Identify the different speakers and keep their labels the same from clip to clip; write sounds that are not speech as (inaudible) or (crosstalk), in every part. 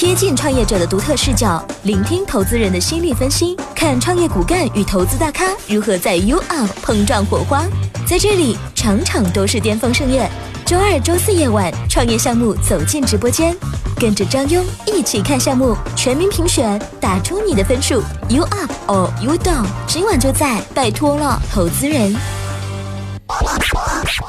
Speaker 1: 贴近创业者的独特视角，聆听投资人的心理分析，看创业骨干与投资大咖如何在 U Up 碰撞火花。在这里，场场都是巅峰盛宴。周二、周四夜晚，创业项目走进直播间，跟着张庸一起看项目，全民评选，打出你的分数。You Up or You Down，今晚就在，拜托了，投资人。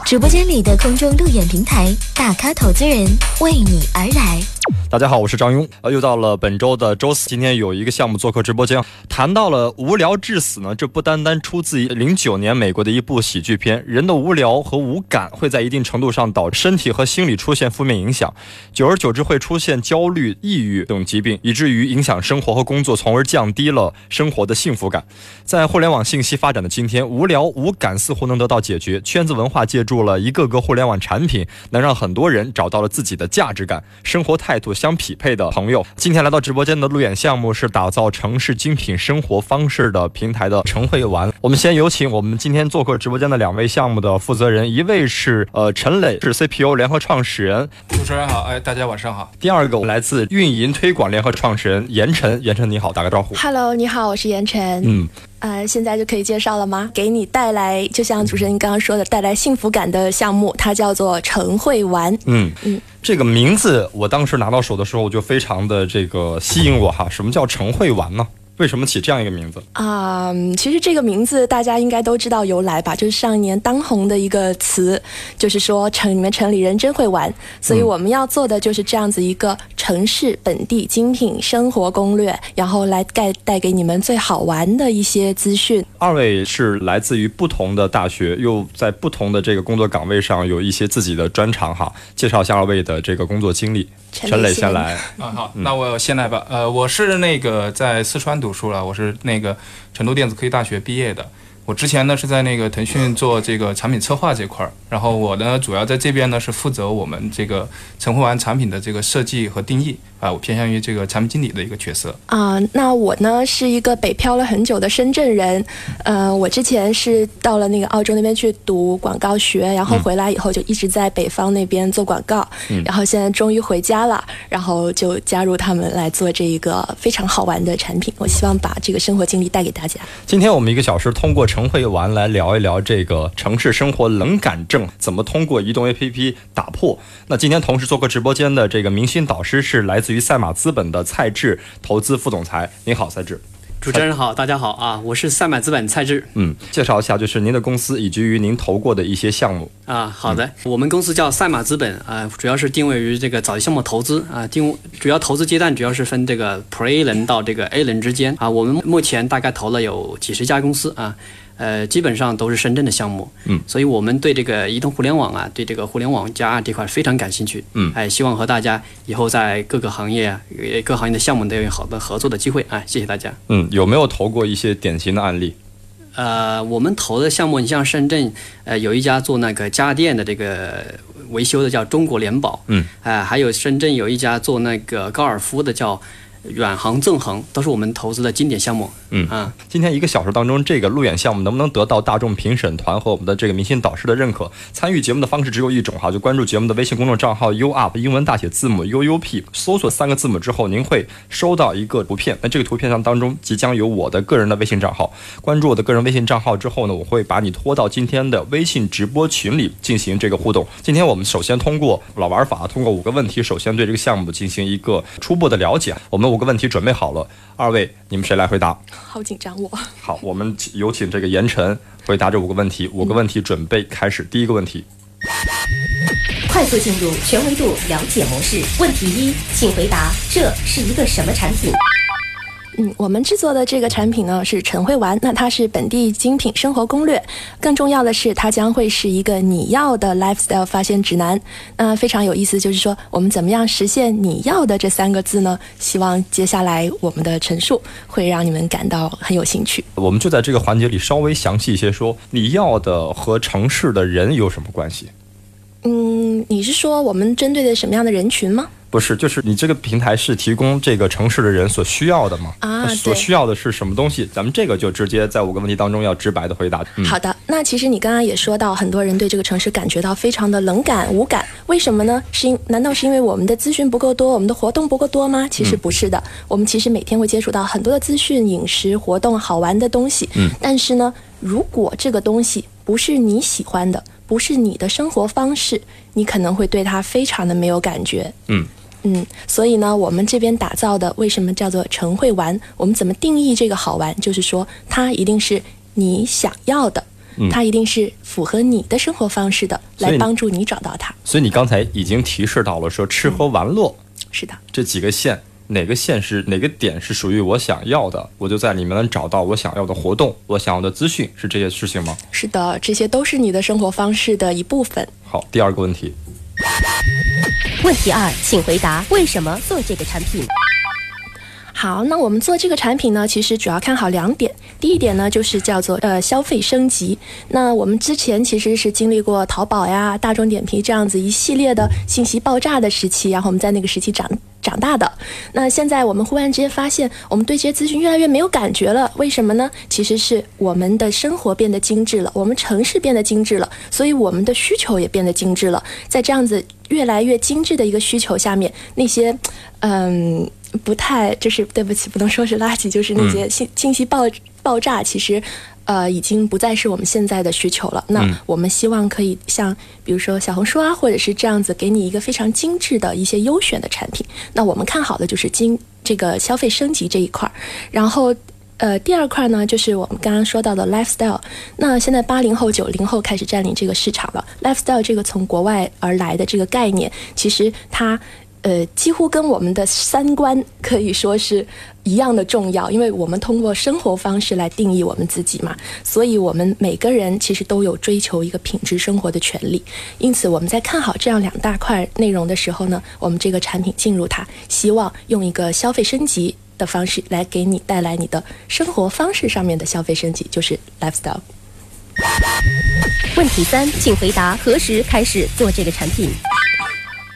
Speaker 1: 直播间里的空中路演平台，大咖投资人为你而来。
Speaker 2: 大家好，我是张庸。呃，又到了本周的周四，今天有一个项目做客直播间，谈到了无聊致死呢。这不单单出自于零九年美国的一部喜剧片。人的无聊和无感会在一定程度上导致身体和心理出现负面影响，久而久之会出现焦虑、抑郁等疾病，以至于影响生活和工作，从而降低了生活的幸福感。在互联网信息发展的今天，无聊无感似乎能得到解决。圈子文化借助了一个个互联网产品，能让很多人找到了自己的价值感、生活态度。相匹配的朋友，今天来到直播间的路演项目是打造城市精品生活方式的平台的陈慧玩。我们先有请我们今天做客直播间的两位项目的负责人，一位是呃陈磊，是 CPU 联合创始人。
Speaker 3: 主持人好，哎，大家晚上好。
Speaker 2: 第二个来自运营推广联合创始人严晨，严晨你好，打个招呼。
Speaker 4: Hello，你好，我是严晨。
Speaker 2: 嗯。
Speaker 4: 呃，现在就可以介绍了吗？给你带来，就像主持人刚刚说的，带来幸福感的项目，它叫做晨会玩。
Speaker 2: 嗯嗯，这个名字我当时拿到手的时候就非常的这个吸引我哈。什么叫晨会丸呢？为什么起这样一个名字
Speaker 4: 啊？其实这个名字大家应该都知道由来吧，就是上一年当红的一个词，就是说城里面城里人真会玩，所以我们要做的就是这样子一个城市本地精品生活攻略，然后来带带给你们最好玩的一些资讯。
Speaker 2: 二位是来自于不同的大学，又在不同的这个工作岗位上有一些自己的专长哈，介绍一下二位的这个工作经历。陈磊先来
Speaker 3: 啊，好，那我先来吧。呃，我是那个在四川读书了，我是那个成都电子科技大学毕业的。我之前呢是在那个腾讯做这个产品策划这块儿，然后我呢主要在这边呢是负责我们这个晨会玩产品的这个设计和定义啊，我偏向于这个产品经理的一个角色
Speaker 4: 啊。那我呢是一个北漂了很久的深圳人，呃，我之前是到了那个澳洲那边去读广告学，然后回来以后就一直在北方那边做广告，然后现在终于回家了，然后就加入他们来做这一个非常好玩的产品。我希望把这个生活经历带给大家。
Speaker 2: 今天我们一个小时通过成晨会玩来聊一聊这个城市生活冷感症怎么通过移动 APP 打破。那今天同时做客直播间的这个明星导师是来自于赛马资本的蔡志投资副总裁。您好，蔡志。
Speaker 5: 主持人好，大家好啊，我是赛马资本蔡志。
Speaker 2: 嗯，介绍一下就是您的公司以及于您投过的一些项目
Speaker 5: 啊。好的，我们公司叫赛马资本啊，主要是定位于这个早期项目投资啊，定主要投资阶段主要是分这个 Pre-A 轮到这个 A 轮之间啊。我们目前大概投了有几十家公司啊。呃，基本上都是深圳的项目，
Speaker 2: 嗯，
Speaker 5: 所以我们对这个移动互联网啊，对这个互联网加这块非常感兴趣，
Speaker 2: 嗯，
Speaker 5: 哎，希望和大家以后在各个行业啊，各行业的项目都有好的合作的机会啊，谢谢大家。
Speaker 2: 嗯，有没有投过一些典型的案例？
Speaker 5: 呃，我们投的项目，你像深圳，呃，有一家做那个家电的这个维修的叫中国联保，
Speaker 2: 嗯，
Speaker 5: 哎，还有深圳有一家做那个高尔夫的叫。远航纵横都是我们投资的经典项目。
Speaker 2: 嗯啊，今天一个小时当中，这个路演项目能不能得到大众评审团和我们的这个明星导师的认可？参与节目的方式只有一种哈，就关注节目的微信公众账号 U Up 英文大写字母 U U P，搜索三个字母之后，您会收到一个图片。那这个图片上当中即将有我的个人的微信账号。关注我的个人微信账号之后呢，我会把你拖到今天的微信直播群里进行这个互动。今天我们首先通过老玩法，通过五个问题，首先对这个项目进行一个初步的了解。我们五个问题准备好了，二位你们谁来回答？
Speaker 4: 好紧张，我。
Speaker 2: 好，我们有请这个严晨回答这五个问题。五个问题准备开始，第一个问题，
Speaker 1: 快速进入全维度了解模式。问题一，请回答这是一个什么产品？
Speaker 4: 嗯，我们制作的这个产品呢是晨会玩，那它是本地精品生活攻略。更重要的是，它将会是一个你要的 lifestyle 发现指南。那非常有意思，就是说我们怎么样实现你要的这三个字呢？希望接下来我们的陈述会让你们感到很有兴趣。
Speaker 2: 我们就在这个环节里稍微详细一些说，你要的和城市的人有什么关系？
Speaker 4: 嗯，你是说我们针对的什么样的人群吗？
Speaker 2: 不是，就是你这个平台是提供这个城市的人所需要的吗？
Speaker 4: 啊
Speaker 2: 所需要的是什么东西？咱们这个就直接在五个问题当中要直白的回答。嗯，
Speaker 4: 好的，那其实你刚刚也说到，很多人对这个城市感觉到非常的冷感、无感，为什么呢？是因难道是因为我们的资讯不够多，我们的活动不够多吗？其实不是的，我们其实每天会接触到很多的资讯、饮食、活动、好玩的东西。嗯，但是呢，如果这个东西不是你喜欢的，不是你的生活方式，你可能会对它非常的没有感觉。
Speaker 2: 嗯。
Speaker 4: 嗯，所以呢，我们这边打造的为什么叫做晨会玩？我们怎么定义这个好玩？就是说，它一定是你想要的，它一定是符合你的生活方式的，来帮助你找到它。
Speaker 2: 所以你刚才已经提示到了说吃喝玩乐
Speaker 4: 是的，
Speaker 2: 这几个线。哪个线是哪个点是属于我想要的，我就在里面能找到我想要的活动，我想要的资讯，是这些事情吗？
Speaker 4: 是的，这些都是你的生活方式的一部分。
Speaker 2: 好，第二个问题，
Speaker 1: 问题二，请回答为什么做这个产品？
Speaker 4: 好，那我们做这个产品呢，其实主要看好两点。第一点呢，就是叫做呃消费升级。那我们之前其实是经历过淘宝呀、大众点评这样子一系列的信息爆炸的时期，然后我们在那个时期长长大的。那现在我们忽然之间发现，我们对这些资讯越来越没有感觉了。为什么呢？其实是我们的生活变得精致了，我们城市变得精致了，所以我们的需求也变得精致了。在这样子越来越精致的一个需求下面，那些嗯。不太，就是对不起，不能说是垃圾，就是那些信信息爆爆炸，其实，呃，已经不再是我们现在的需求了。那我们希望可以像，比如说小红书啊，或者是这样子，给你一个非常精致的一些优选的产品。那我们看好的就是精这个消费升级这一块儿，然后。呃，第二块呢，就是我们刚刚说到的 lifestyle。那现在八零后、九零后开始占领这个市场了。lifestyle 这个从国外而来的这个概念，其实它呃几乎跟我们的三观可以说是一样的重要，因为我们通过生活方式来定义我们自己嘛，所以我们每个人其实都有追求一个品质生活的权利。因此，我们在看好这样两大块内容的时候呢，我们这个产品进入它，希望用一个消费升级。的方式来给你带来你的生活方式上面的消费升级，就是 lifestyle。
Speaker 1: 问题三，请回答何时开始做这个产品？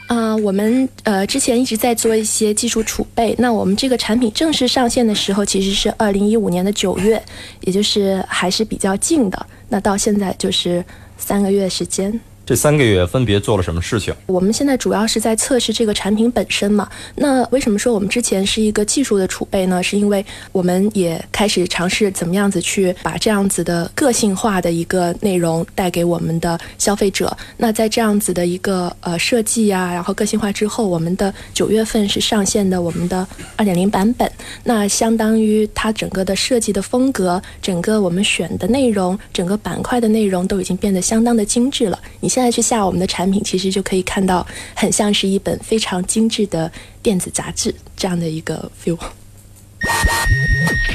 Speaker 4: 啊、我们呃之前一直在做一些技术储备。那我们这个产品正式上线的时候，其实是二零一五年的九月，也就是还是比较近的。那到现在就是三个月时间。
Speaker 2: 这三个月分别做了什么事情？
Speaker 4: 我们现在主要是在测试这个产品本身嘛。那为什么说我们之前是一个技术的储备呢？是因为我们也开始尝试怎么样子去把这样子的个性化的一个内容带给我们的消费者。那在这样子的一个呃设计呀、然后个性化之后，我们的九月份是上线的我们的二点零版本。那相当于它整个的设计的风格，整个我们选的内容，整个板块的内容都已经变得相当的精致了。你现在去下我们的产品，其实就可以看到，很像是一本非常精致的电子杂志这样的一个 feel。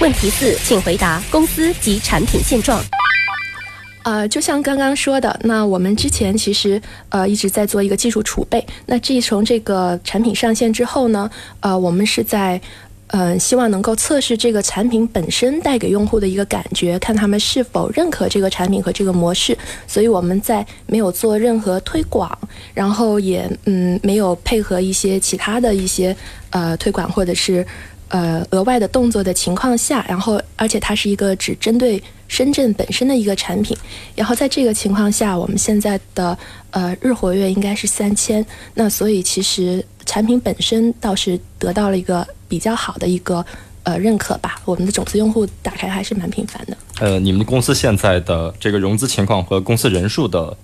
Speaker 1: 问题四，请回答公司及产品现状。
Speaker 4: 呃，就像刚刚说的，那我们之前其实呃一直在做一个技术储备。那自从这个产品上线之后呢，呃，我们是在呃希望能够测试这个产品本身带给用户的一个感觉，看他们是否认可这个产品和这个模式。所以我们在没有做任何推广，然后也嗯没有配合一些其他的一些呃推广或者是。呃，额外的动作的情况下，然后而且它是一个只针对深圳本身的一个产品，然后在这个情况下，我们现在的呃日活跃应该是三千，那所以其实产品本身倒是得到了一个比较好的一个呃认可吧，我们的种子用户打开还是蛮频繁的。
Speaker 2: 呃，你们公司现在的这个融资情况和公司人数的，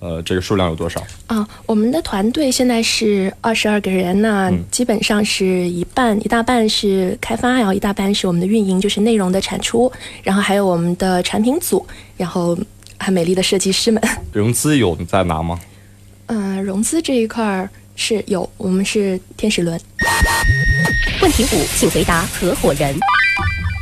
Speaker 2: 呃，这个数量有多少？
Speaker 4: 啊，我们的团队现在是二十二个人，那基本上是一半一大半是开发，然后一大半是我们的运营，就是内容的产出，然后还有我们的产品组，然后还美丽的设计师们。(laughs)
Speaker 2: 融资有在拿吗？
Speaker 4: 嗯、融资这一块儿是有，我们是天使轮
Speaker 1: 问题五，请回答合伙人。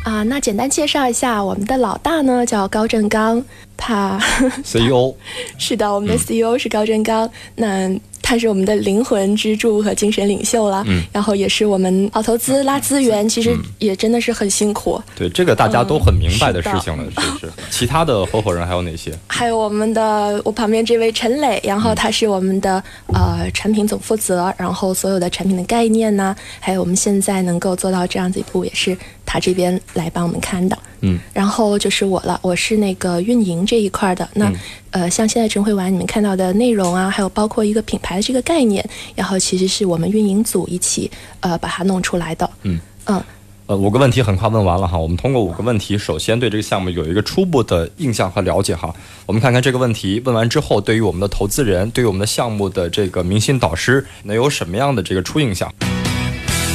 Speaker 4: 啊。那简单介绍一下，我们的老大呢叫高振刚，他
Speaker 2: CEO (laughs)
Speaker 4: 是的，我们的 CEO 是高振刚。那他是我们的灵魂支柱和精神领袖了。嗯，然后也是我们跑投资拉资源，其实也真的是很辛苦。
Speaker 2: 对，这个大家都很明白的事情了，是是。其他的合伙人还有哪些？
Speaker 4: 还有我们的我旁边这位陈磊，然后他是我们的呃产品总负责，然后所有的产品的概念呢，还有我们现在能够做到这样子一步，也是他这边来帮我们看的。嗯，然后就是我了，我是那个运营这一块的。那呃，像现在晨会玩你们看到的内容啊，还有包括一个品牌的这个概念，然后其实是我们运营组一起呃把它弄出来的。嗯
Speaker 2: 嗯，呃，五个问题很快问完了哈。我们通过五个问题，首先对这个项目有一个初步的印象和了解哈。我们看看这个问题问完之后，对于我们的投资人，对于我们的项目的这个明星导师，能有什么样的这个初印象？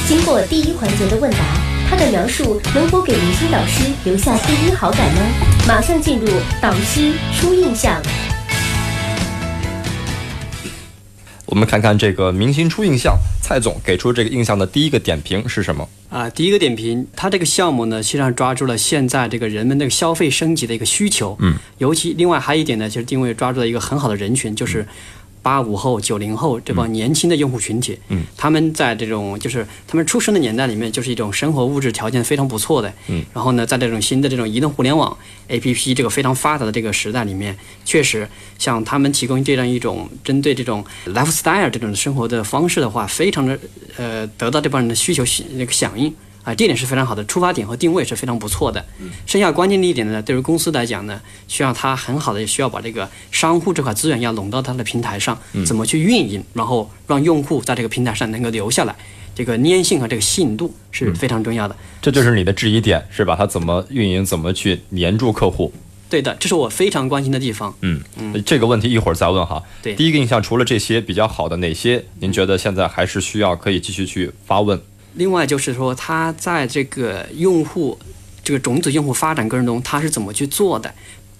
Speaker 1: 经过第一环节的问答。他的描述能否给明星导师留下第一好感呢？马上进入导师初印象。
Speaker 2: 我们看看这个明星初印象，蔡总给出这个印象的第一个点评是什么？
Speaker 5: 啊，第一个点评，他这个项目呢，实际上抓住了现在这个人们那个消费升级的一个需求。嗯，尤其另外还有一点呢，就是定位抓住了一个很好的人群，就是。八五后、九零后这帮年轻的用户群体，嗯，他们在这种就是他们出生的年代里面，就是一种生活物质条件非常不错的，嗯，然后呢，在这种新的这种移动互联网 APP 这个非常发达的这个时代里面，确实向他们提供这样一种针对这种 lifestyle 这种生活的方式的话，非常的呃得到这帮人的需求那个响应。啊，这点是非常好的，出发点和定位是非常不错的。剩下关键的一点呢，对于公司来讲呢，需要它很好的需要把这个商户这块资源要拢到它的平台上，怎么去运营，然后让用户在这个平台上能够留下来，这个粘性和这个吸引度是非常重要的。
Speaker 2: 这就是你的质疑点是吧？它怎么运营，怎么去黏住客户？
Speaker 5: 对的，这是我非常关心的地方。
Speaker 2: 嗯嗯，这个问题一会儿再问哈。
Speaker 5: 对，
Speaker 2: 第一个印象除了这些比较好的，哪些您觉得现在还是需要可以继续去发问？
Speaker 5: 另外就是说，他在这个用户这个种子用户发展过程中，他是怎么去做的？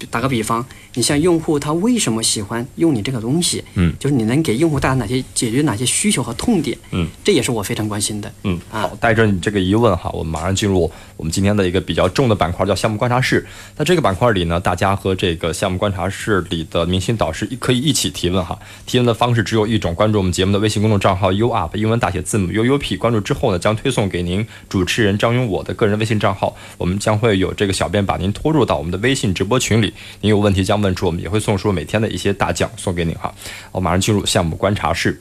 Speaker 5: 打个比方，你像用户他为什么喜欢用你这个东西？嗯，就是你能给用户带来哪些解决哪些需求和痛点？嗯，这也是我非常关心的。
Speaker 2: 嗯，好，带着你这个疑问哈，我们马上进入我们今天的一个比较重的板块，叫项目观察室。在这个板块里呢，大家和这个项目观察室里的明星导师可以一起提问哈。提问的方式只有一种，关注我们节目的微信公众账号 U Up 英文大写字母 U U P，关注之后呢，将推送给您主持人张勇我的个人微信账号，我们将会有这个小编把您拖入到我们的微信直播群里。您有问题将问出，我们也会送出每天的一些大奖送给您哈。我马上进入项目观察室。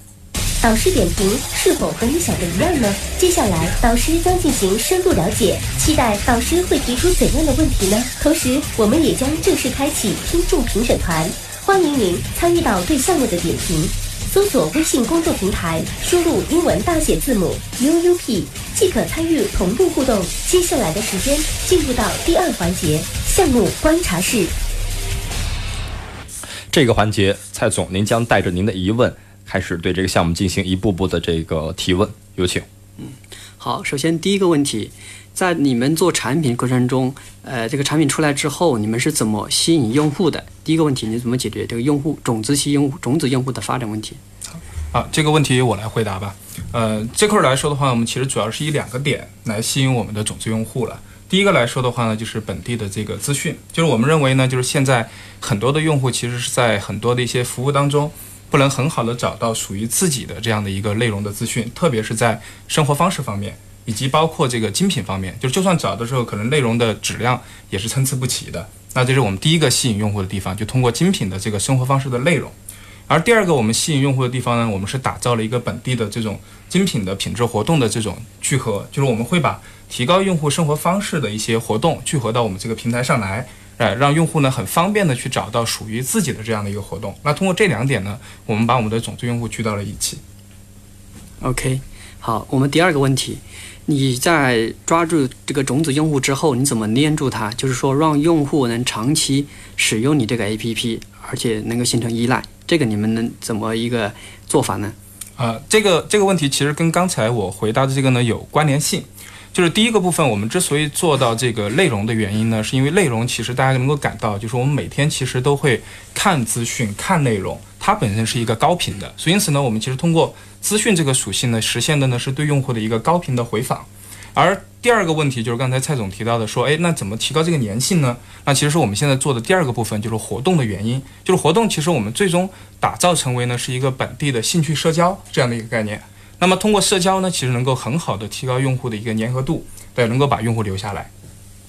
Speaker 1: 导师点评是否和你想的一样呢？接下来导师将进行深入了解，期待导师会提出怎样的问题呢？同时，我们也将正式开启听众评审团，欢迎您参与到对项目的点评。搜索微信公众平台，输入英文大写字母 UUP 即可参与同步互动。接下来的时间进入到第二环节项目观察室。
Speaker 2: 这个环节，蔡总，您将带着您的疑问开始对这个项目进行一步步的这个提问，有请。
Speaker 5: 嗯，好，首先第一个问题，在你们做产品过程中，呃，这个产品出来之后，你们是怎么吸引用户的？第一个问题，你怎么解决这个用户种子期用户种子用户的发展问题？
Speaker 3: 好，这个问题我来回答吧。呃，这块来说的话，我们其实主要是以两个点来吸引我们的种子用户了。第一个来说的话呢，就是本地的这个资讯，就是我们认为呢，就是现在很多的用户其实是在很多的一些服务当中，不能很好的找到属于自己的这样的一个内容的资讯，特别是在生活方式方面，以及包括这个精品方面，就是就算找的时候，可能内容的质量也是参差不齐的。那这是我们第一个吸引用户的地方，就通过精品的这个生活方式的内容。而第二个我们吸引用户的地方呢，我们是打造了一个本地的这种精品的品质活动的这种聚合，就是我们会把。提高用户生活方式的一些活动聚合到我们这个平台上来，哎，让用户呢很方便的去找到属于自己的这样的一个活动。那通过这两点呢，我们把我们的种子用户聚到了一起。
Speaker 5: OK，好，我们第二个问题，你在抓住这个种子用户之后，你怎么粘住它？就是说让用户能长期使用你这个 APP，而且能够形成依赖，这个你们能怎么一个做法呢？
Speaker 3: 啊，这个这个问题其实跟刚才我回答的这个呢有关联性。就是第一个部分，我们之所以做到这个内容的原因呢，是因为内容其实大家能够感到，就是我们每天其实都会看资讯、看内容，它本身是一个高频的，所以因此呢，我们其实通过资讯这个属性呢，实现的呢是对用户的一个高频的回访。而第二个问题就是刚才蔡总提到的，说，哎，那怎么提高这个粘性呢？那其实是我们现在做的第二个部分，就是活动的原因，就是活动其实我们最终打造成为呢是一个本地的兴趣社交这样的一个概念。那么通过社交呢，其实能够很好的提高用户的一个粘合度，对，能够把用户留下来。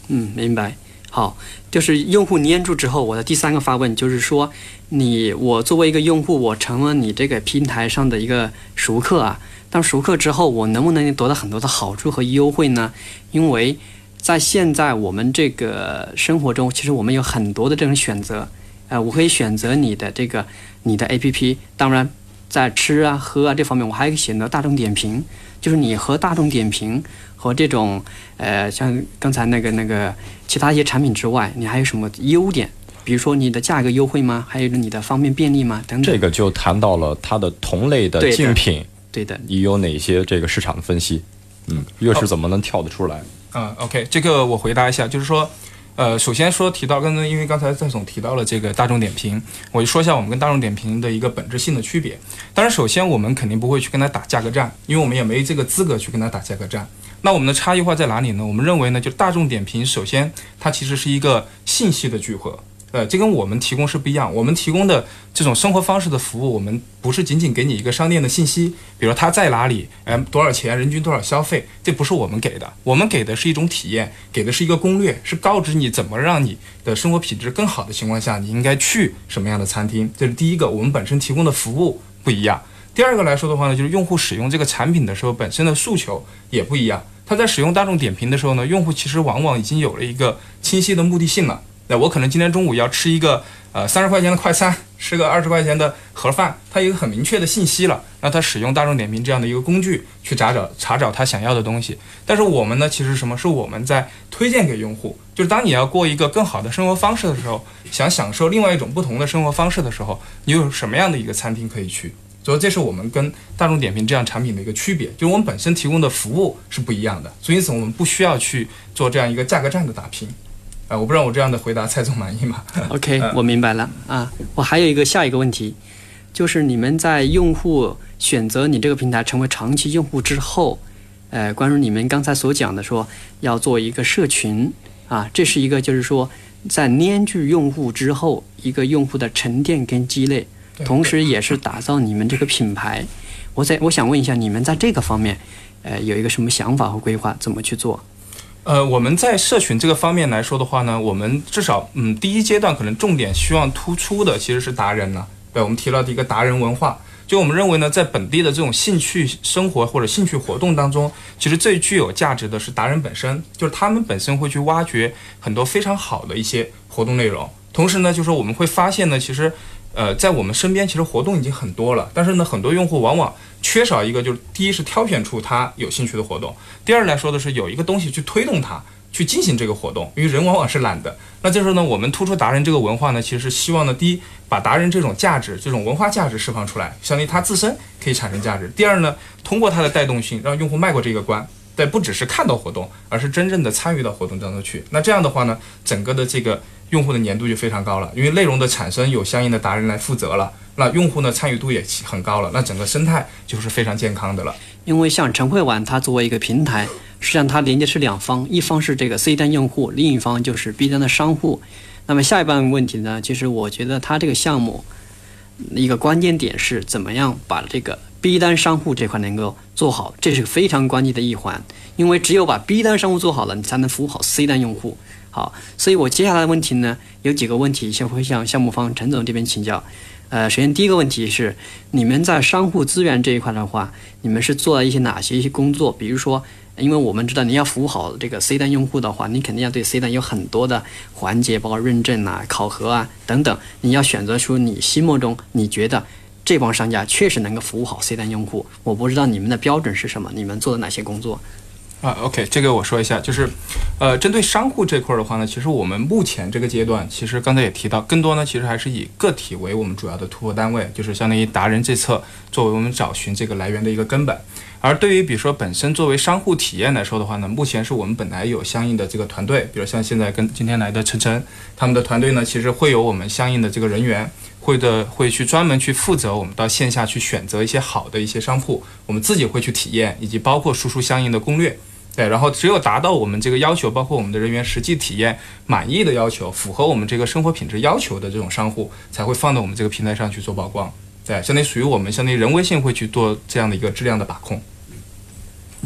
Speaker 5: 嗯，明白。好，就是用户粘住之后，我的第三个发问就是说，你我作为一个用户，我成了你这个平台上的一个熟客啊。当熟客之后，我能不能得到很多的好处和优惠呢？因为在现在我们这个生活中，其实我们有很多的这种选择。呃，我可以选择你的这个你的 APP，当然在吃啊喝啊这方面，我还可以选择大众点评。就是你和大众点评和这种呃，像刚才那个那个其他一些产品之外，你还有什么优点？比如说你的价格优惠吗？还有你的方便便利吗？等等。
Speaker 2: 这个就谈到了它的同类的竞品。
Speaker 5: 对的，
Speaker 2: 你有哪些这个市场的分析？嗯，又是怎么能跳得出来？
Speaker 3: 嗯，OK，这个我回答一下，就是说，呃，首先说提到刚刚，因为刚才蔡总提到了这个大众点评，我就说一下我们跟大众点评的一个本质性的区别。当然，首先我们肯定不会去跟他打价格战，因为我们也没这个资格去跟他打价格战。那我们的差异化在哪里呢？我们认为呢，就大众点评，首先它其实是一个信息的聚合。呃，这跟我们提供是不一样。我们提供的这种生活方式的服务，我们不是仅仅给你一个商店的信息，比如它在哪里，哎，多少钱，人均多少消费，这不是我们给的。我们给的是一种体验，给的是一个攻略，是告知你怎么让你的生活品质更好的情况下，你应该去什么样的餐厅。这是第一个，我们本身提供的服务不一样。第二个来说的话呢，就是用户使用这个产品的时候，本身的诉求也不一样。他在使用大众点评的时候呢，用户其实往往已经有了一个清晰的目的性了。那我可能今天中午要吃一个呃三十块钱的快餐，吃个二十块钱的盒饭，他有一个很明确的信息了。那他使用大众点评这样的一个工具去查找查找他想要的东西。但是我们呢，其实什么是我们在推荐给用户？就是当你要过一个更好的生活方式的时候，想享受另外一种不同的生活方式的时候，你有什么样的一个餐厅可以去？所以这是我们跟大众点评这样产品的一个区别，就是我们本身提供的服务是不一样的。所以因此我们不需要去做这样一个价格战的打拼。啊，我不知道我这样的回答蔡总满意吗？(laughs)
Speaker 5: OK，我明白了啊。我还有一个下一个问题，就是你们在用户选择你这个平台成为长期用户之后，呃，关于你们刚才所讲的说要做一个社群啊，这是一个就是说在粘住用户之后一个用户的沉淀跟积累，同时也是打造你们这个品牌。我在我想问一下，你们在这个方面，呃，有一个什么想法和规划，怎么去做？
Speaker 3: 呃，我们在社群这个方面来说的话呢，我们至少嗯，第一阶段可能重点希望突出的其实是达人了。对，我们提到的一个达人文化，就我们认为呢，在本地的这种兴趣生活或者兴趣活动当中，其实最具有价值的是达人本身，就是他们本身会去挖掘很多非常好的一些活动内容。同时呢，就是我们会发现呢，其实。呃，在我们身边其实活动已经很多了，但是呢，很多用户往往缺少一个，就是第一是挑选出他有兴趣的活动，第二来说的是有一个东西去推动他去进行这个活动，因为人往往是懒的。那这时候呢，我们突出达人这个文化呢，其实是希望呢，第一把达人这种价值、这种文化价值释放出来，相当于他自身可以产生价值；第二呢，通过它的带动性，让用户迈过这个关，但不只是看到活动，而是真正的参与到活动当中去。那这样的话呢，整个的这个。用户的粘度就非常高了，因为内容的产生有相应的达人来负责了，那用户呢参与度也很高了，那整个生态就是非常健康的了。
Speaker 5: 因为像晨会玩，它作为一个平台，实际上它连接是两方，一方是这个 C 端用户，另一方就是 B 端的商户。那么下一半问题呢，其实我觉得它这个项目一个关键点是怎么样把这个 B 端商户这块能够做好，这是非常关键的一环，因为只有把 B 端商户做好了，你才能服务好 C 端用户。好，所以我接下来的问题呢，有几个问题先会向项目方陈总这边请教。呃，首先第一个问题是，你们在商户资源这一块的话，你们是做了一些哪些一些工作？比如说，因为我们知道你要服务好这个 C 端用户的话，你肯定要对 C 端有很多的环节，包括认证啊、考核啊等等。你要选择出你心目中你觉得这帮商家确实能够服务好 C 端用户。我不知道你们的标准是什么，你们做了哪些工作？
Speaker 3: 啊，OK，这个我说一下，就是，呃，针对商户这块的话呢，其实我们目前这个阶段，其实刚才也提到，更多呢，其实还是以个体为我们主要的突破单位，就是相当于达人这侧作为我们找寻这个来源的一个根本。而对于比如说本身作为商户体验来说的话呢，目前是我们本来有相应的这个团队，比如像现在跟今天来的晨晨，他们的团队呢，其实会有我们相应的这个人员，会的会去专门去负责我们到线下去选择一些好的一些商铺，我们自己会去体验，以及包括输出相应的攻略。对，然后只有达到我们这个要求，包括我们的人员实际体验满意的要求，符合我们这个生活品质要求的这种商户，才会放到我们这个平台上去做曝光。对，相当于属于我们相当于人为性会去做这样的一个质量的把控。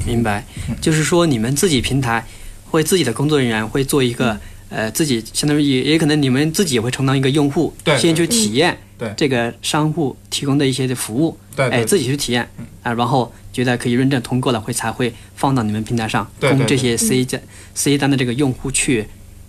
Speaker 5: 明白，就是说你们自己平台会自己的工作人员会做一
Speaker 3: 嗯
Speaker 5: 个呃自己相当于也也可能你们自己也会充当一个用户，
Speaker 3: 对
Speaker 5: 先去体验
Speaker 3: 对
Speaker 5: 这个商户提供的一些的服务，
Speaker 3: 对对
Speaker 5: 哎自己去体验啊，然后觉得可以认证通过了，会才会放到你们平台上，供这些 C 单 C 单的这个用户去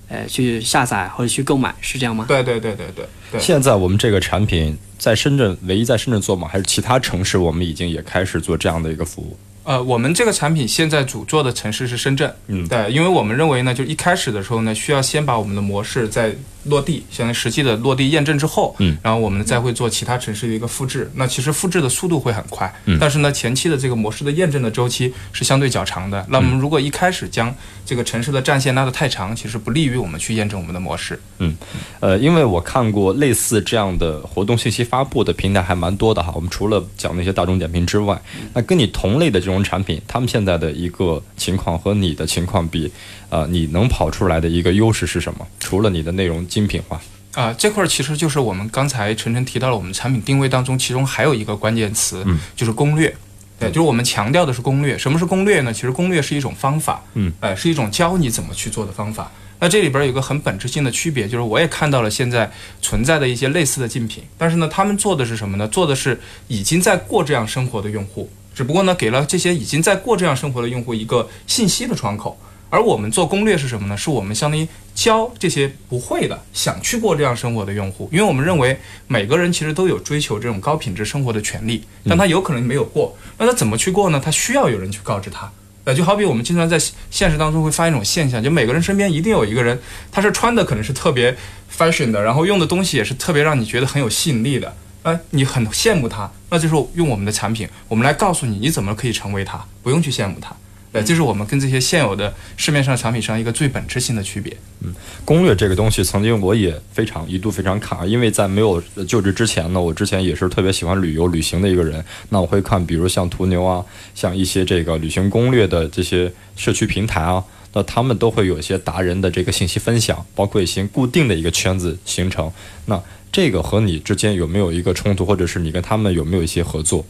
Speaker 5: 呃去下载或者去购买，是这样吗？
Speaker 3: 对对对对对对。
Speaker 2: 现在我们这个产品在深圳唯一在深圳做吗？还是其他城市我们已经也开始做这样的一个服务？
Speaker 3: 呃，我们这个产品现在主做的城市是深圳，
Speaker 2: 嗯
Speaker 3: 对，因为我们认为呢，就一开始的时候呢，需要先把我们的模式在落地，相当于实际的落地验证之后，
Speaker 2: 嗯
Speaker 3: 然后我们再会做其他城市的一个复制。那其实复制的速度会很快，
Speaker 2: 嗯
Speaker 3: 但是呢，前期的这个模式的验证的周期是相对较长的。那我们如果一开始将这个城市的战线拉得太长，其实不利于我们去验证我们的模式。
Speaker 2: 嗯呃，因为我看过类似这样的活动信息发布的平台还蛮多的哈。我们除了讲那些大众点评之外，那跟你同类的这种产品，他们现在的一个情况和你的情况比，呃，你能跑出来的一个优势是什么？除了你的内容精品化，
Speaker 3: 啊、这块儿其实就是我们刚才晨晨提到了我们产品定位当中，其中还有一个关键词，
Speaker 2: 嗯
Speaker 3: 就是攻略。对，就是我们强调的是攻略。什么是攻略呢？其实攻略是一种方法，
Speaker 2: 嗯，
Speaker 3: 呃，是一种教你怎么去做的方法。那这里边有一个很本质性的区别，就是我也看到了现在存在的一些类似的竞品，但是呢，他们做的是什么呢？做的是已经在过这样生活的用户，只不过呢，给了这些已经在过这样生活的用户一个信息的窗口。而我们做攻略是什么呢？是我们相当于教这些不会的、想去过这样生活的用户，因为我们认为每个人其实都有追求这种高品质生活的权利，但他有可能没有过，那他怎么去过呢？他需要有人去告知他。呃，就好比我们经常在现实当中会发现一种现象，就每个人身边一定有一个人，他是穿的可能是特别 fashion 的，然后用的东西也是特别让你觉得很有吸引力的，哎，你很羡慕他，那就是用我们的产品，我们来告诉你你怎么可以成为他，不用去羡慕他。对，这是我们跟这些现有的市面上产品上一个最本质性的区别。
Speaker 2: 嗯攻略这个东西，曾经我也非常一度非常卡，因为在没有就职之前呢，我之前也是特别喜欢旅游旅行的一个人。那我会看，比如像途牛啊，像一些这个旅行攻略的这些社区平台啊，那他们都会有一些达人的这个信息分享，包括一些固定的一个圈子形成。那这个和你之间有没有一个冲突，或者是你跟他们有没有一些合作？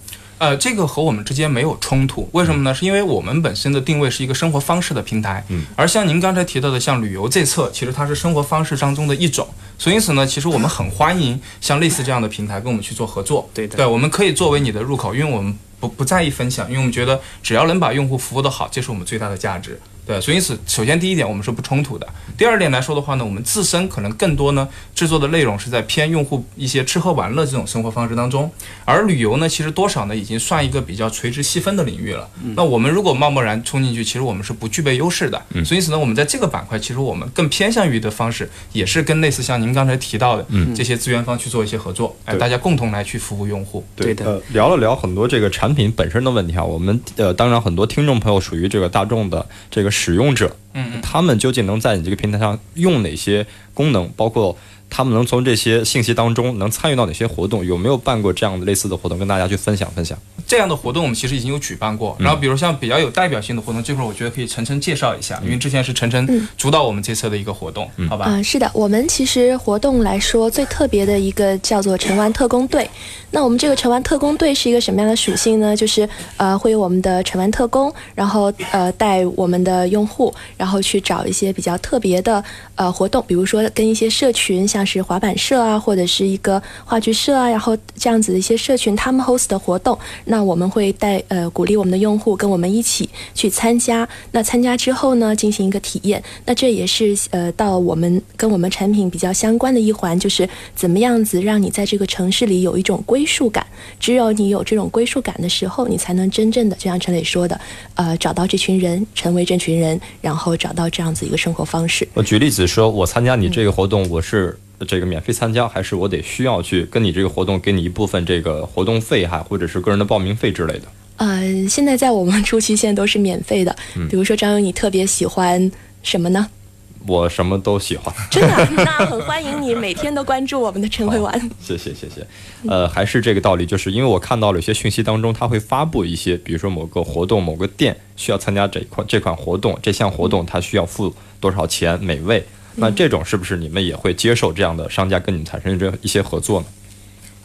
Speaker 3: 呃，这个和我们之间没有冲突，为什么呢？是因为我们本身的定位是一个生活方式的平台，
Speaker 2: 嗯，
Speaker 3: 而像您刚才提到的，像旅游这侧，其实它是生活方式当中的一种，所以因此呢，其实我们很欢迎像类似这样的平台跟我们去做合作，
Speaker 5: 对的。
Speaker 3: 对，我们可以作为你的入口，因为我们不不在意分享，因为我们觉得只要能把用户服务的好，这是我们最大的价值。对，所以因此，首先第一点我们是不冲突的。第二点来说的话呢，我们自身可能更多呢制作的内容是在偏用户一些吃喝玩乐这种生活方式当中，而旅游呢，其实多少呢已经算一个比较垂直细分的领域了。那我们如果贸贸然冲进去，其实我们是不具备优势的。所以因此呢，我们在这个板块，其实我们更偏向于的方式，也是跟类似像您刚才提到的、这些资源方去做一些合作，哎，大家共同来去服务用户。
Speaker 5: 对的
Speaker 2: 呃，聊了聊很多这个产品本身的问题啊，我们呃，当然很多听众朋友属于这个大众的这个使用者，
Speaker 3: 嗯嗯。
Speaker 2: 他们究竟能在你这个平台上用哪些功能？包括他们能从这些信息当中能参与到哪些活动？有没有办过这样的类似的活动，跟大家去分享分享？
Speaker 3: 这样的活动我们其实已经有举办过，然后比如像比较有代表性的活动，这会儿我觉得可以晨晨介绍一下，因为之前是晨晨主导我们这次的一个活动，好吧？
Speaker 4: 嗯、是的，我们其实活动来说最特别的一个叫做晨玩特工队。那我们这个晨玩特工队是一个什么样的属性呢？就是呃会有我们的晨玩特工，然后呃带我们的用户，然后去找一些比较特别的呃活动，比如说跟一些社群，像是滑板社啊，或者是一个话剧社啊，然后这样子的一些社群他们 host 的活动，那我们会带呃鼓励我们的用户跟我们一起去参加。那参加之后呢，进行一个体验。那这也是呃到我们跟我们产品比较相关的一环，就是怎么样子让你在这个城市里有一种归属感。只有你有这种归属感的时候，你才能真正的，就像陈磊说的，呃，找到这群人，成为这群人，然后找到这样子一个生活方式。
Speaker 2: 我举例子说，我参加你这个活动，我是这个免费参加，还是我得需要去跟你这个活动给你一部分这个活动费哈，或者是个人的报名费之类的？
Speaker 4: 呃，现在在我们初期线都是免费的。比如说张勇，你特别喜欢什么呢？
Speaker 2: 我什么都喜欢。
Speaker 4: 真的，那很欢迎你每天都关注我们的陈会玩。
Speaker 2: 谢谢谢谢，呃，还是这个道理，就是因为我看到了有些讯息当中，他会发布一些，比如说某个活动、某个店需要参加这一款这款活动，这项活动它需要付多少钱每位，那这种是不是你们也会接受这样的商家跟你们产生这一些合作呢？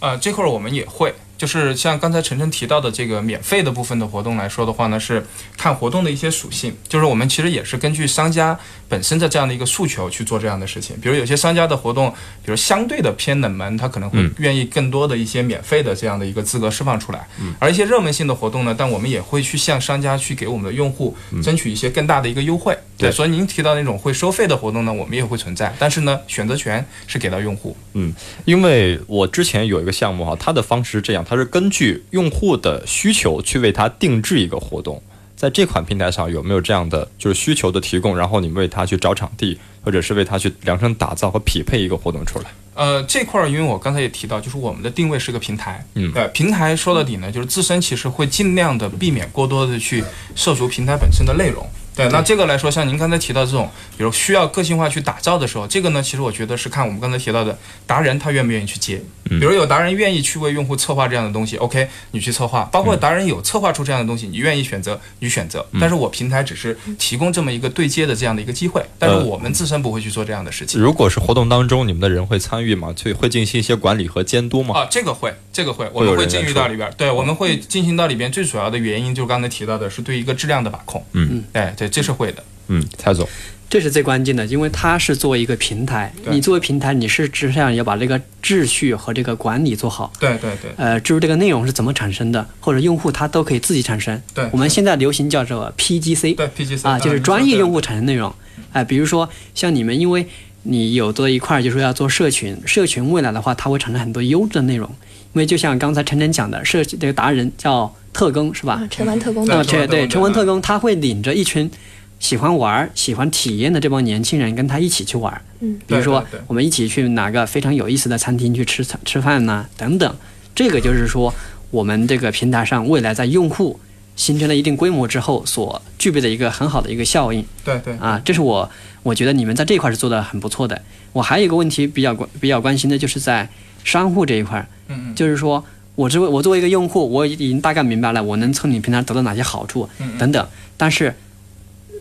Speaker 3: 呃，这块儿我们也会。就是像刚才晨晨提到的这个免费的部分的活动来说的话呢，是看活动的一些属性。就是我们其实也是根据商家本身的这样的一个诉求去做这样的事情。比如有些商家的活动，比如相对的偏冷门，他可能会愿意更多的一些免费的这样的一个资格释放出来。而一些热门性的活动呢，但我们也会去向商家去给我们的用户争取一些更大的一个优惠。对，所以您提到那种会收费的活动呢，我们也会存在，但是呢，选择权是给到用户。
Speaker 2: 嗯，因为我之前有一个项目哈，它的方式是这样，它是根据用户的需求去为他定制一个活动，在这款平台上有没有这样的就是需求的提供，然后你为他去找场地，或者是为他去量身打造和匹配一个活动出来？
Speaker 3: 呃，这块儿因为我刚才也提到，就是我们的定位是个平台，
Speaker 2: 嗯
Speaker 3: 对，平台说到底呢，就是自身其实会尽量的避免过多的去涉足平台本身的内容。对，那这个来说，像您刚才提到这种，比如需要个性化去打造的时候，这个呢，其实我觉得是看我们刚才提到的达人他愿不愿意去接。比如有达人愿意去为用户策划这样的东西，OK，你去策划；包括达人有策划出这样的东西，你愿意选择，你选择。但是我平台只是提供这么一个对接的这样的一个机会，但是我们自身不会去做这样的事情。
Speaker 2: 如果是活动当中，你们的人会参与吗？去会进行一些管理和监督吗？
Speaker 3: 啊，这个会，这个会，我们会进入到里边。对，我们会进行到里边。最主要的原因就是刚才提到的，是对一个质量的把控。
Speaker 2: 嗯，
Speaker 3: 哎，对，这是会的。
Speaker 2: 嗯，蔡总，
Speaker 5: 这是最关键的，因为它是作为一个平台，你作为平台，你是只想要把这个秩序和这个管理做好。
Speaker 3: 对对对
Speaker 5: 呃，至于这个内容是怎么产生的，或者用户他都可以自己产生。
Speaker 3: 对
Speaker 5: 我们现在流行叫做 PGC，
Speaker 3: 对，PGC
Speaker 5: 啊，就是专业用户产生内容。哎、比如说像你们，因为你有做一块儿就是要做社群，社群未来的话，它会产生很多优质的内容。因为就像刚才晨晨讲的，社这个达人叫特工是吧？
Speaker 4: 啊，晨玩特工
Speaker 3: 对
Speaker 5: 那么
Speaker 4: 的
Speaker 5: 这对陈文
Speaker 3: 特工，
Speaker 5: 他会领着一群喜欢玩儿、喜欢体验的这帮年轻人跟他一起去玩儿。
Speaker 4: 嗯，
Speaker 5: 比如说
Speaker 3: 对对对
Speaker 5: 我们一起去哪个非常有意思的餐厅去吃吃饭呐、等等。这个就是说我们这个平台上未来在用户形成了一定规模之后所具备的一个很好的一个效应
Speaker 3: 对对
Speaker 5: 啊，这是我我觉得你们在这一块是做的很不错的。我还有一个问题比较关比较关心的就是在商户这一块儿，
Speaker 3: 嗯嗯
Speaker 5: 就是说我作为我作为一个用户，我已经大概明白了我能从你平台得到哪些好处
Speaker 3: 嗯嗯
Speaker 5: 等等，但是，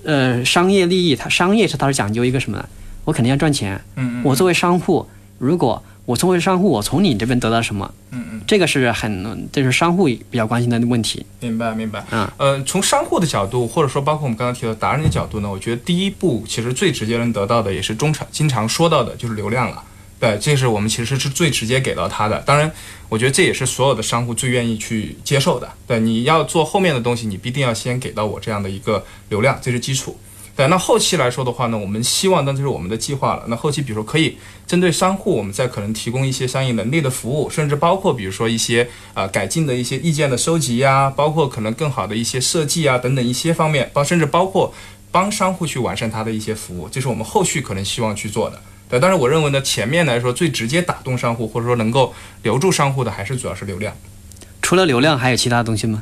Speaker 5: 呃，商业利益它商业是它是讲究一个什么呢？我肯定要赚钱。
Speaker 3: 嗯嗯，
Speaker 5: 我作为商户，如果我作为商户，我从你这边得到什么？
Speaker 3: 嗯嗯，
Speaker 5: 这个是很这是商户比较关心的问题。
Speaker 3: 明白明白。
Speaker 5: 嗯
Speaker 3: 呃，从商户的角度，或者说包括我们刚刚提到达人的角度呢，我觉得第一步其实最直接能得到的，也是中常经常说到的，就是流量了。对，这是我们其实是最直接给到他的。当然，我觉得这也是所有的商户最愿意去接受的。对，你要做后面的东西，你必定要先给到我这样的一个流量，这是基础。对，那后期来说的话呢，我们希望，那就是我们的计划了。那后期，比如说可以针对商户，我们再可能提供一些相应能力的服务，甚至包括比如说一些呃改进的一些意见的收集呀，包括可能更好的一些设计啊等等一些方面，包甚至包括帮商户去完善他的一些服务，这是我们后续可能希望去做的。对，但是我认为呢，前面来说最直接打动商户或者说能够留住商户的，还是主要是流量。
Speaker 5: 除了流量，还有其他东西吗？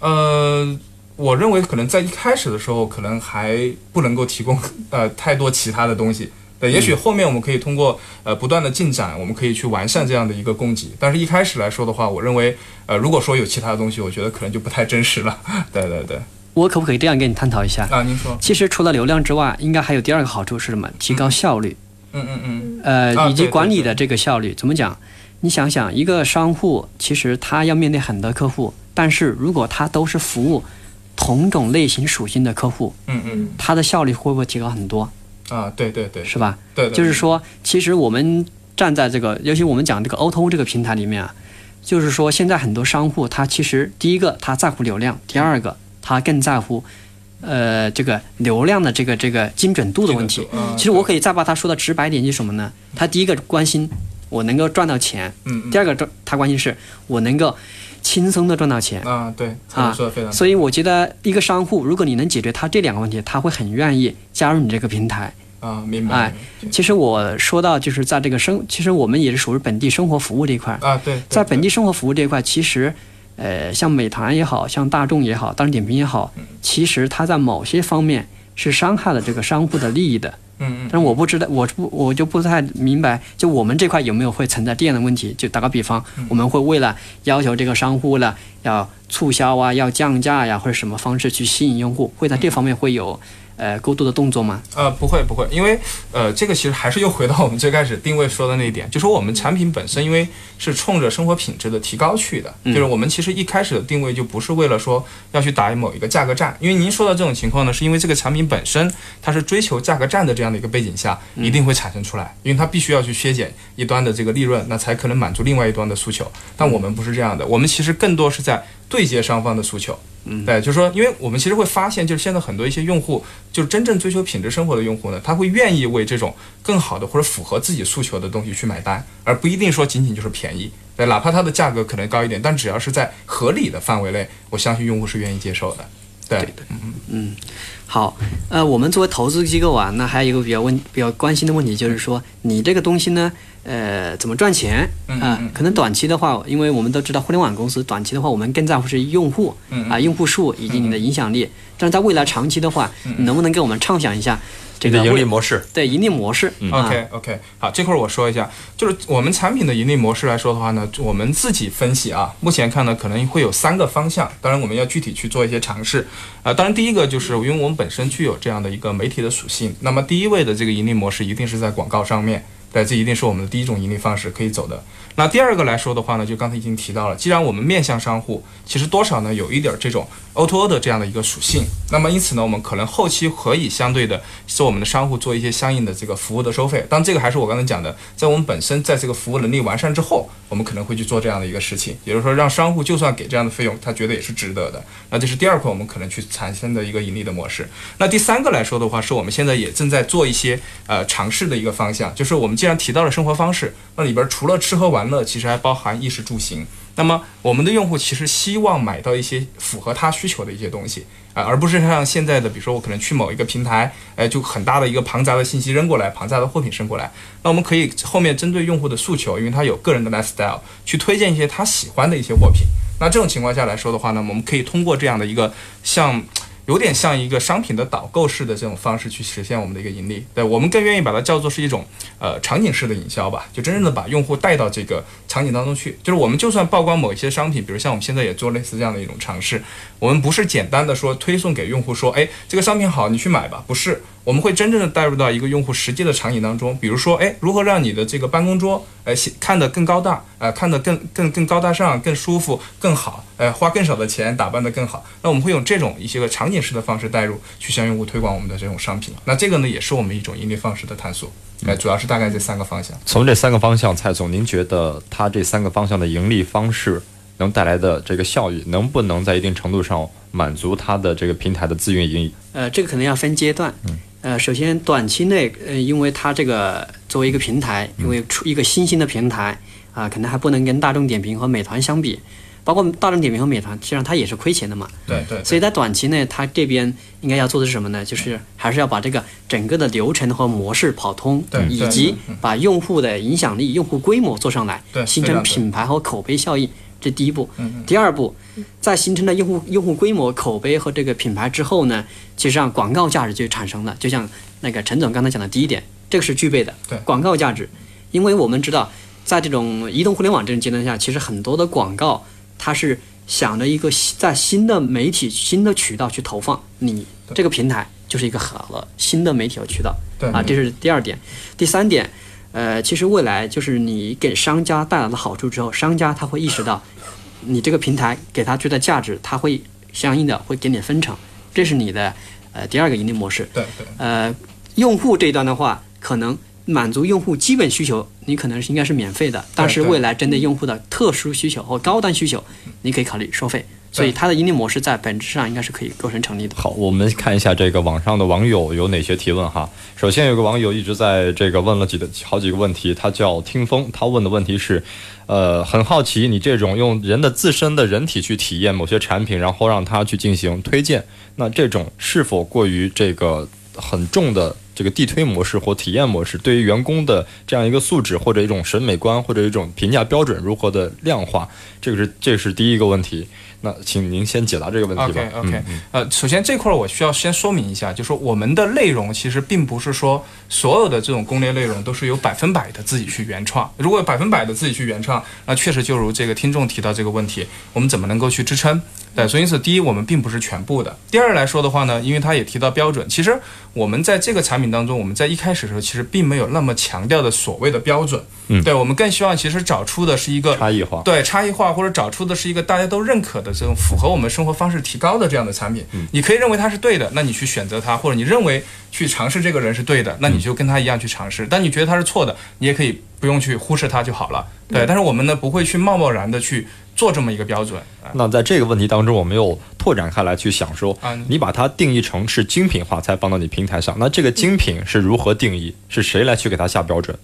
Speaker 3: 呃，我认为可能在一开始的时候，可能还不能够提供呃太多其他的东西。对，也许后面我们可以通过呃不断的进展，我们可以去完善这样的一个供给。但是一开始来说的话，我认为呃如果说有其他的东西，我觉得可能就不太真实了。(laughs) 对对对，
Speaker 5: 我可不可以这样跟你探讨一下？
Speaker 3: 啊，您说，
Speaker 5: 其实除了流量之外，应该还有第二个好处是什么？提高效率。
Speaker 3: 嗯嗯嗯，
Speaker 5: 呃，以及管理的这个效率怎么讲？你想想，一个商户其实他要面对很多客户，但是如果他都是服务同种类型属性的客户，
Speaker 3: 嗯嗯
Speaker 5: 他的效率会不会提高很多？
Speaker 3: 啊，对对对，
Speaker 5: 是吧？
Speaker 3: 对，对
Speaker 5: 就是说，其实我们站在这个，尤其我们讲这个 O2O 这个平台里面啊，就是说现在很多商户他其实第一个他在乎流量，第二个他更在乎。呃，这个流量的这个这个精准度的问题，
Speaker 3: 嗯
Speaker 5: 其实我可以再把它说的直白点，就是什么呢？他第一个关心我能够赚到钱，
Speaker 3: 嗯嗯
Speaker 5: 第二个赚他关心是我能够轻松的赚到钱。
Speaker 3: 啊，对，
Speaker 5: 啊
Speaker 3: 说的非常
Speaker 5: 所以我觉得一个商户，如果你能解决他这两个问题，他会很愿意加入你这个平台。
Speaker 3: 啊，明白。
Speaker 5: 哎其实我说到就是在这个生，其实我们也是属于本地生活服务这一块儿，
Speaker 3: 啊，对，对
Speaker 5: 在本地生活服务这一块，其实呃，像美团也好像大众也好，大众点评也好，其实它在某些方面是伤害了这个商户的利益的。
Speaker 3: 嗯嗯
Speaker 5: 但是我不知道，我不我就不太明白，就我们这块有没有会存在这样的问题？就打个比方，我们会为了要求这个商户了要促销啊，要降价呀，或者什么方式去吸引用户，会在这方面会有呃过度的动作吗？
Speaker 3: 呃，不会不会，因为呃，这个其实还是又回到我们最开始定位说的那一点，就说我们产品本身因为是冲着生活品质的提高去的，就是我们其实一开始的定位就不是为了说要去打某一个价格战，因为您说到这种情况呢，是因为这个产品本身它是追求价格战的这样的一个背景下，一定会产生出来，因为它必须要去削减一端的这个利润，那才可能满足另外一端的诉求。但我们不是这样的，我们其实更多是在对接双方的诉求。对，就是说，因为我们其实会发现，就是现在很多一些用户，就是真正追求品质生活的用户呢，他会愿意为这种更好的或者符合自己诉求的东西去买单，而不一定说仅仅就是便宜。对，哪怕它的价格可能高一点，但只要是在合理的范围内，我相信用户是愿意接受的。对，嗯
Speaker 5: 好，呃，我们作为投资机构啊，那还有一个比较问比较关心的问题，就是说你这个东西呢，呃，怎么赚钱？啊、可能短期的话，因为我们都知道互联网公司短期的话，我们更在乎是用户啊、用户数以及你的影响力。但是在未来长期的话，你能不能给我们畅想一下这个
Speaker 2: 盈利模式。
Speaker 5: 对盈利模式？嗯
Speaker 3: OK OK，好，这块儿我说一下，就是我们产品的盈利模式来说的话呢，我们自己分析啊，目前看呢可能会有三个方向，当然我们要具体去做一些尝试。呃，当然第一个就是因为我们本身具有这样的一个媒体的属性，那么第一位的这个盈利模式一定是在广告上面。对，这一定是我们的第一种盈利方式可以走的。那第二个来说的话呢，就刚才已经提到了，既然我们面向商户，其实多少呢有一点这种 O2O 的这样的一个属性，那么因此呢，我们可能后期可以相对的做我们的商户做一些相应的这个服务的收费。当，这个还是我刚才讲的，在我们本身在这个服务能力完善之后，我们可能会去做这样的一个事情，也就是说，让商户就算给这样的费用，他觉得也是值得的。那这是第二块我们可能去产生的一个盈利的模式。那第三个来说的话，是我们现在也正在做一些呃尝试的一个方向，就是我们既然提到了生活方式，那里边除了吃喝玩乐，其实还包含衣食住行。那么我们的用户其实希望买到一些符合他需求的一些东西啊、而不是像现在的，比如说我可能去某一个平台，哎，就很大的一个庞杂的信息扔过来，庞杂的货品扔过来。那我们可以后面针对用户的诉求，因为他有个人的 lifestyle，去推荐一些他喜欢的一些货品。那这种情况下来说的话呢，我们可以通过这样的一个像。有点像一个商品的导购式的这种方式去实现我们的一个盈利。对我们更愿意把它叫做是一种呃场景式的营销吧，就真正的把用户带到这个场景当中去。就是我们就算曝光某一些商品，比如像我们现在也做类似这样的一种尝试，我们不是简单的说推送给用户说，哎，这个商品好，你去买吧，不是。我们会真正的带入到一个用户实际的场景当中，比如说，哎，如何让你的这个办公桌，呃，显看得更高大，呃，看得更更更高大上、更舒服、更好，呃，花更少的钱打扮得更好。那我们会用这种一些个场景式的方式带入，去向用户推广我们的这种商品。那这个呢，也是我们一种盈利方式的探索。呃，主要是大概这三个方向。
Speaker 2: 从这三个方向，蔡总，您觉得它这三个方向的盈利方式能带来的这个效益，能不能在一定程度上满足它的这个平台的自运营？
Speaker 5: 呃，这个可能要分阶段。呃，首先短期内，呃，因为它这个作为一个平台，因为出一个新兴的平台啊、可能还不能跟大众点评和美团相比。包括大众点评和美团，实际上它也是亏钱的嘛。
Speaker 3: 对对
Speaker 5: 所以在短期内，它这边应该要做的是什么呢？就是还是要把这个整个的流程和模式跑通
Speaker 3: 对，对
Speaker 5: 以及
Speaker 3: 嗯
Speaker 5: 把用户的影响力、用户规模做上来
Speaker 3: 对，
Speaker 5: 形成品牌和口碑效应。这第一步。
Speaker 3: 嗯
Speaker 5: 第二步，在形成了用户用户规模、口碑和这个品牌之后呢，其实上广告价值就产生了。就像那个陈总刚才讲的第一点，这个是具备的。
Speaker 3: 对
Speaker 5: 广告价值，因为我们知道，在这种移动互联网这种阶段下，其实很多的广告它是想着一个新在新的媒体、新的渠道去投放，你这个平台就是一个好的新的媒体和渠道。
Speaker 3: 对
Speaker 5: 啊，这是第二点。第三点，呃，其实未来就是你给商家带来了好处之后，商家他会意识到，你这个平台给他最大价值，他会相应的会给你分成，这是你的呃第二个盈利模式。
Speaker 3: 对对
Speaker 5: 呃，用户这一端的话，可能满足用户基本需求，你可能是应该是免费的，但是未来针对用户的特殊需求或高端需求，你可以考虑收费。所以它的盈利模式在本质上应该是可以构成成立的。
Speaker 2: 好，我们看一下这个网上的网友有哪些提问哈。首先有个网友一直在这个问了几个好几个问题，他叫听风，他问的问题是，呃，很好奇你这种用人的自身的人体去体验某些产品，然后让他去进行推荐，那这种是否过于这个很重的这个地推模式或体验模式，对于员工的这样一个素质或者一种审美观或者一种评价标准如何的量化，这个是这是第一个问题。那请您先解答这个问题吧。
Speaker 3: OK OK，、
Speaker 2: 嗯
Speaker 3: 呃，首先这块儿我需要先说明一下，就是说我们的内容其实并不是说所有的这种攻略内容都是由百分百的自己去原创。如果百分百的自己去原创，那确实就如这个听众提到这个问题，我们怎么能够去支撑？对，所以因此，第一，我们并不是全部的；第二来说的话呢，因为他也提到标准，其实我们在这个产品当中，我们在一开始的时候其实并没有那么强调的所谓的标准。
Speaker 2: 嗯
Speaker 3: 对，我们更希望其实找出的是一个
Speaker 2: 差异化。
Speaker 3: 对差异化，或者找出的是一个大家都认可的这种符合我们生活方式提高的这样的产品。嗯你可以认为它是对的，那你去选择它；或者你认为去尝试这个人是对的，那你就跟他一样去尝试。但你觉得他是错的，你也可以不用去忽视它就好了。对，但是我们呢不会去贸贸然的去做这么一个标准。啊
Speaker 2: 那在这个问题当中，我们又拓展开来去想说
Speaker 3: 啊，
Speaker 2: 你把它定义成是精品化才放到你平台上，那这个精品是如何定义？是谁来去给它下标准？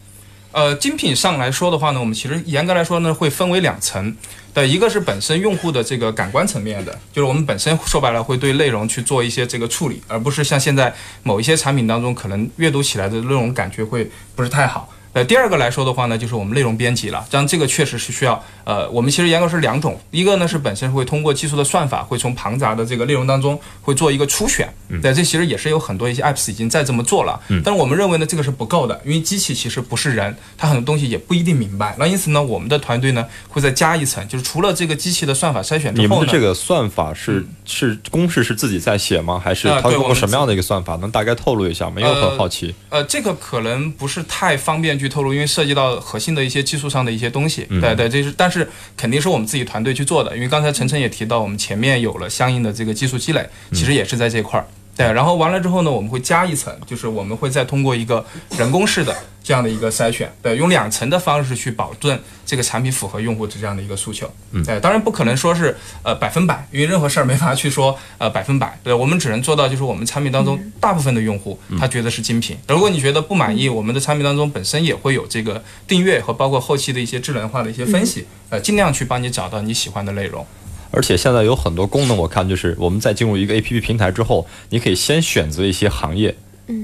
Speaker 3: 呃，精品上来说的话呢，我们其实严格来说呢，会分为两层。对，一个是本身用户的这个感官层面的，就是我们本身说白了会对内容去做一些这个处理，而不是像现在某一些产品当中，可能阅读起来的内容感觉会不是太好。呃，第二个来说的话呢，就是我们内容编辑了，这样这个确实是需要，呃，我们其实严格是两种，一个呢是本身会通过技术的算法，会从庞杂的这个内容当中会做一个初选，对，这其实也是有很多一些 apps 已经在这么做了，但是我们认为呢，这个是不够的，因为机器其实不是人，它很多东西也不一定明白，那因此呢，我们的团队呢会再加一层，就是除了这个机器的算法筛选之后呢，
Speaker 2: 你们的这个算法是、是公式是自己在写吗？还是
Speaker 3: 啊
Speaker 2: 它通过什么样的一个算法？能大概透露一下吗？因为我很好奇。
Speaker 3: 呃，这个可能不是太方便去透露，因为涉及到核心的一些技术上的一些东西。对对，这是，但是肯定是我们自己团队去做的，因为刚才晨晨也提到，我们前面有了相应的这个技术积累，其实也是在这块儿。对，然后完了之后呢，我们会加一层，就是我们会再通过一个人工式的这样的一个筛选，对，用两层的方式去保证这个产品符合用户的这样的一个诉求。嗯，对，当然不可能说是呃百分百，因为任何事儿没法去说呃百分百，对，我们只能做到就是我们产品当中大部分的用户他觉得是精品。如果你觉得不满意，我们的产品当中本身也会有这个订阅和包括后期的一些智能化的一些分析，呃，尽量去帮你找到你喜欢的内容。
Speaker 2: 而且现在有很多功能，我看就是我们在进入一个 A P P 平台之后，你可以先选择一些行业、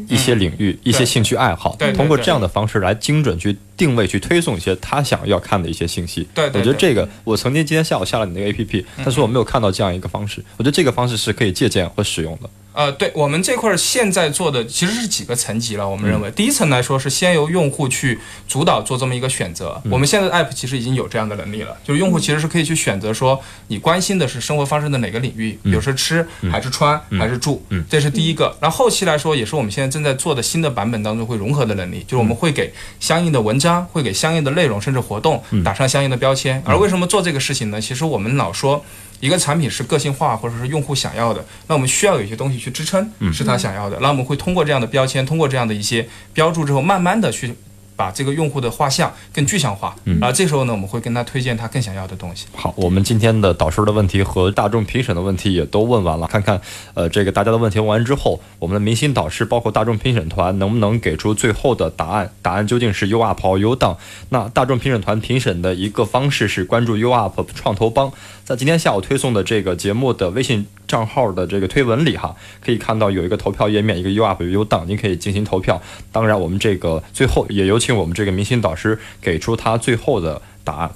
Speaker 2: 一些领域、一些兴趣爱好通过这样的方式来精准去定位、去推送一些他想要看的一些信息。
Speaker 3: 对对对
Speaker 2: 我觉得这个，我曾经今天下午下了你那个 A P P，但是我没有看到这样一个方式。我觉得这个方式是可以借鉴和使用的。
Speaker 3: 呃，对我们这块儿现在做的其实是几个层级了。我们认为，第一层来说是先由用户去主导做这么一个选择。我们现在的 app 其实已经有这样的能力了，就是用户其实是可以去选择说你关心的是生活发生的哪个领域，比如说吃还是穿还是住，这是第一个。然后后期来说，也是我们现在正在做的新的版本当中会融合的能力，就是我们会给相应的文章，会给相应的内容甚至活动打上相应的标签。而为什么做这个事情呢？其实我们老说。一个产品是个性化或者是用户想要的，那我们需要有一些东西去支撑，是他想要的。那我们会通过这样的标签，通过这样的一些标注之后，慢慢的去把这个用户的画像更具象化。然后这时候呢，我们会跟他推荐他更想要的东西。
Speaker 2: 好，我们今天的导师的问题和大众评审的问题也都问完了，看看呃这个大家的问题问完之后，我们的明星导师包括大众评审团能不能给出最后的答案？答案究竟是 U up 或 U down？那大众评审团评审的一个方式是关注 U up 创投帮，在今天下午推送的这个节目的微信账号的这个推文里哈，可以看到有一个投票页面，一个 U up U down，您可以进行投票。当然，我们这个最后也有请我们这个明星导师给出他最后的答案。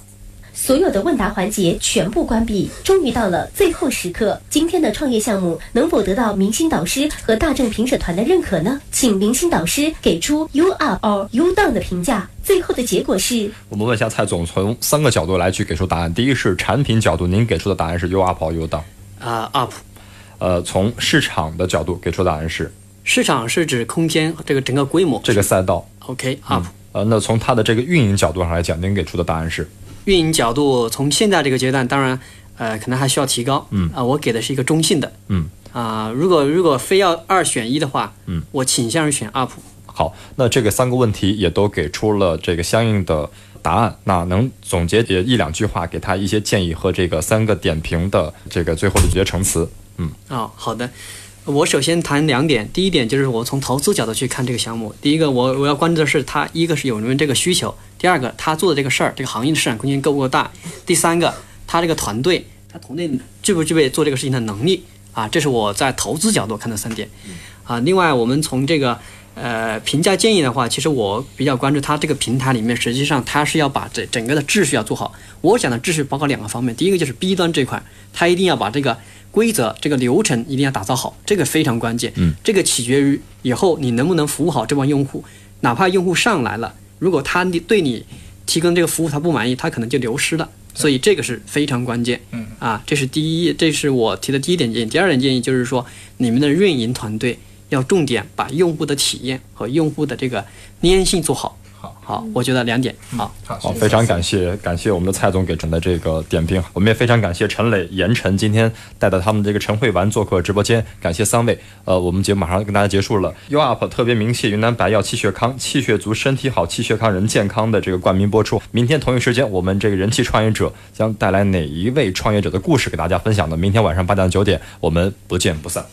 Speaker 6: 所有的问答环节全部关闭，终于到了最后时刻。今天的创业项目能否得到明星导师和大众评审团的认可呢？请明星导师给出 “you up or “you down 的评价。最后的结果是
Speaker 2: 我们问一下蔡总，从三个角度来去给出答案。第一是产品角度，您给出的答案是 “you up 或 U down。
Speaker 5: 啊、up。
Speaker 2: 呃，从市场的角度给出答案是
Speaker 5: 市场是指空间这个整个规模。
Speaker 2: 这个赛道。
Speaker 5: OK up。
Speaker 2: 呃，那从它的这个运营角度上来讲，您给出的答案是
Speaker 5: 运营角度，从现在这个阶段，当然，呃，可能还需要提高。嗯啊、我给的是一个中性的。
Speaker 2: 嗯
Speaker 5: 啊、如果如果非要二选一的话，
Speaker 2: 嗯，
Speaker 5: 我倾向于选 up。
Speaker 2: 好。那这个三个问题也都给出了这个相应的答案。那能总结一两句话，给他一些建议和这个三个点评的这个最后的结成词。嗯，
Speaker 5: 哦，好的。我首先谈两点，第一点就是我从投资角度去看这个项目。第一个，我我要关注的是它，一个是有没有这个需求；第二个，他做的这个事儿，这个行业的市场空间够不够大；第三个，他这个团队，他团队具不具备做这个事情的能力啊？这是我在投资角度看的三点。啊，另外我们从这个呃评价建议的话，其实我比较关注它这个平台里面，实际上它是要把这整个的秩序要做好。我讲的秩序包括两个方面，第一个就是 B 端这块，它一定要把这个规则、这个流程一定要打造好，这个非常关键。
Speaker 2: 嗯，
Speaker 5: 这个取决于以后你能不能服务好这帮用户，哪怕用户上来了，如果他对你提供这个服务他不满意，他可能就流失了。所以这个是非常关键。
Speaker 3: 嗯
Speaker 5: 啊，这是第一，这是我提的第一点建议。第二点建议就是说，你们的运营团队要重点把用户的体验和用户的这个粘性做好。
Speaker 3: 好，
Speaker 5: 好，我觉得两点。
Speaker 3: 好，
Speaker 2: 好，非常感谢感谢我们的蔡总给陈的这个点评，我们也非常感谢陈磊、严晨今天带着他们这个陈慧玩做客直播间，感谢三位。呃，我们节目马上跟大家结束了。U Up 特别鸣谢云南白药气血康，气血足身体好，气血康人健康的这个冠名播出。明天同一时间，我们这个人气创业者将带来哪一位创业者的故事给大家分享呢？明天晚上八点到九点，我们不见不散。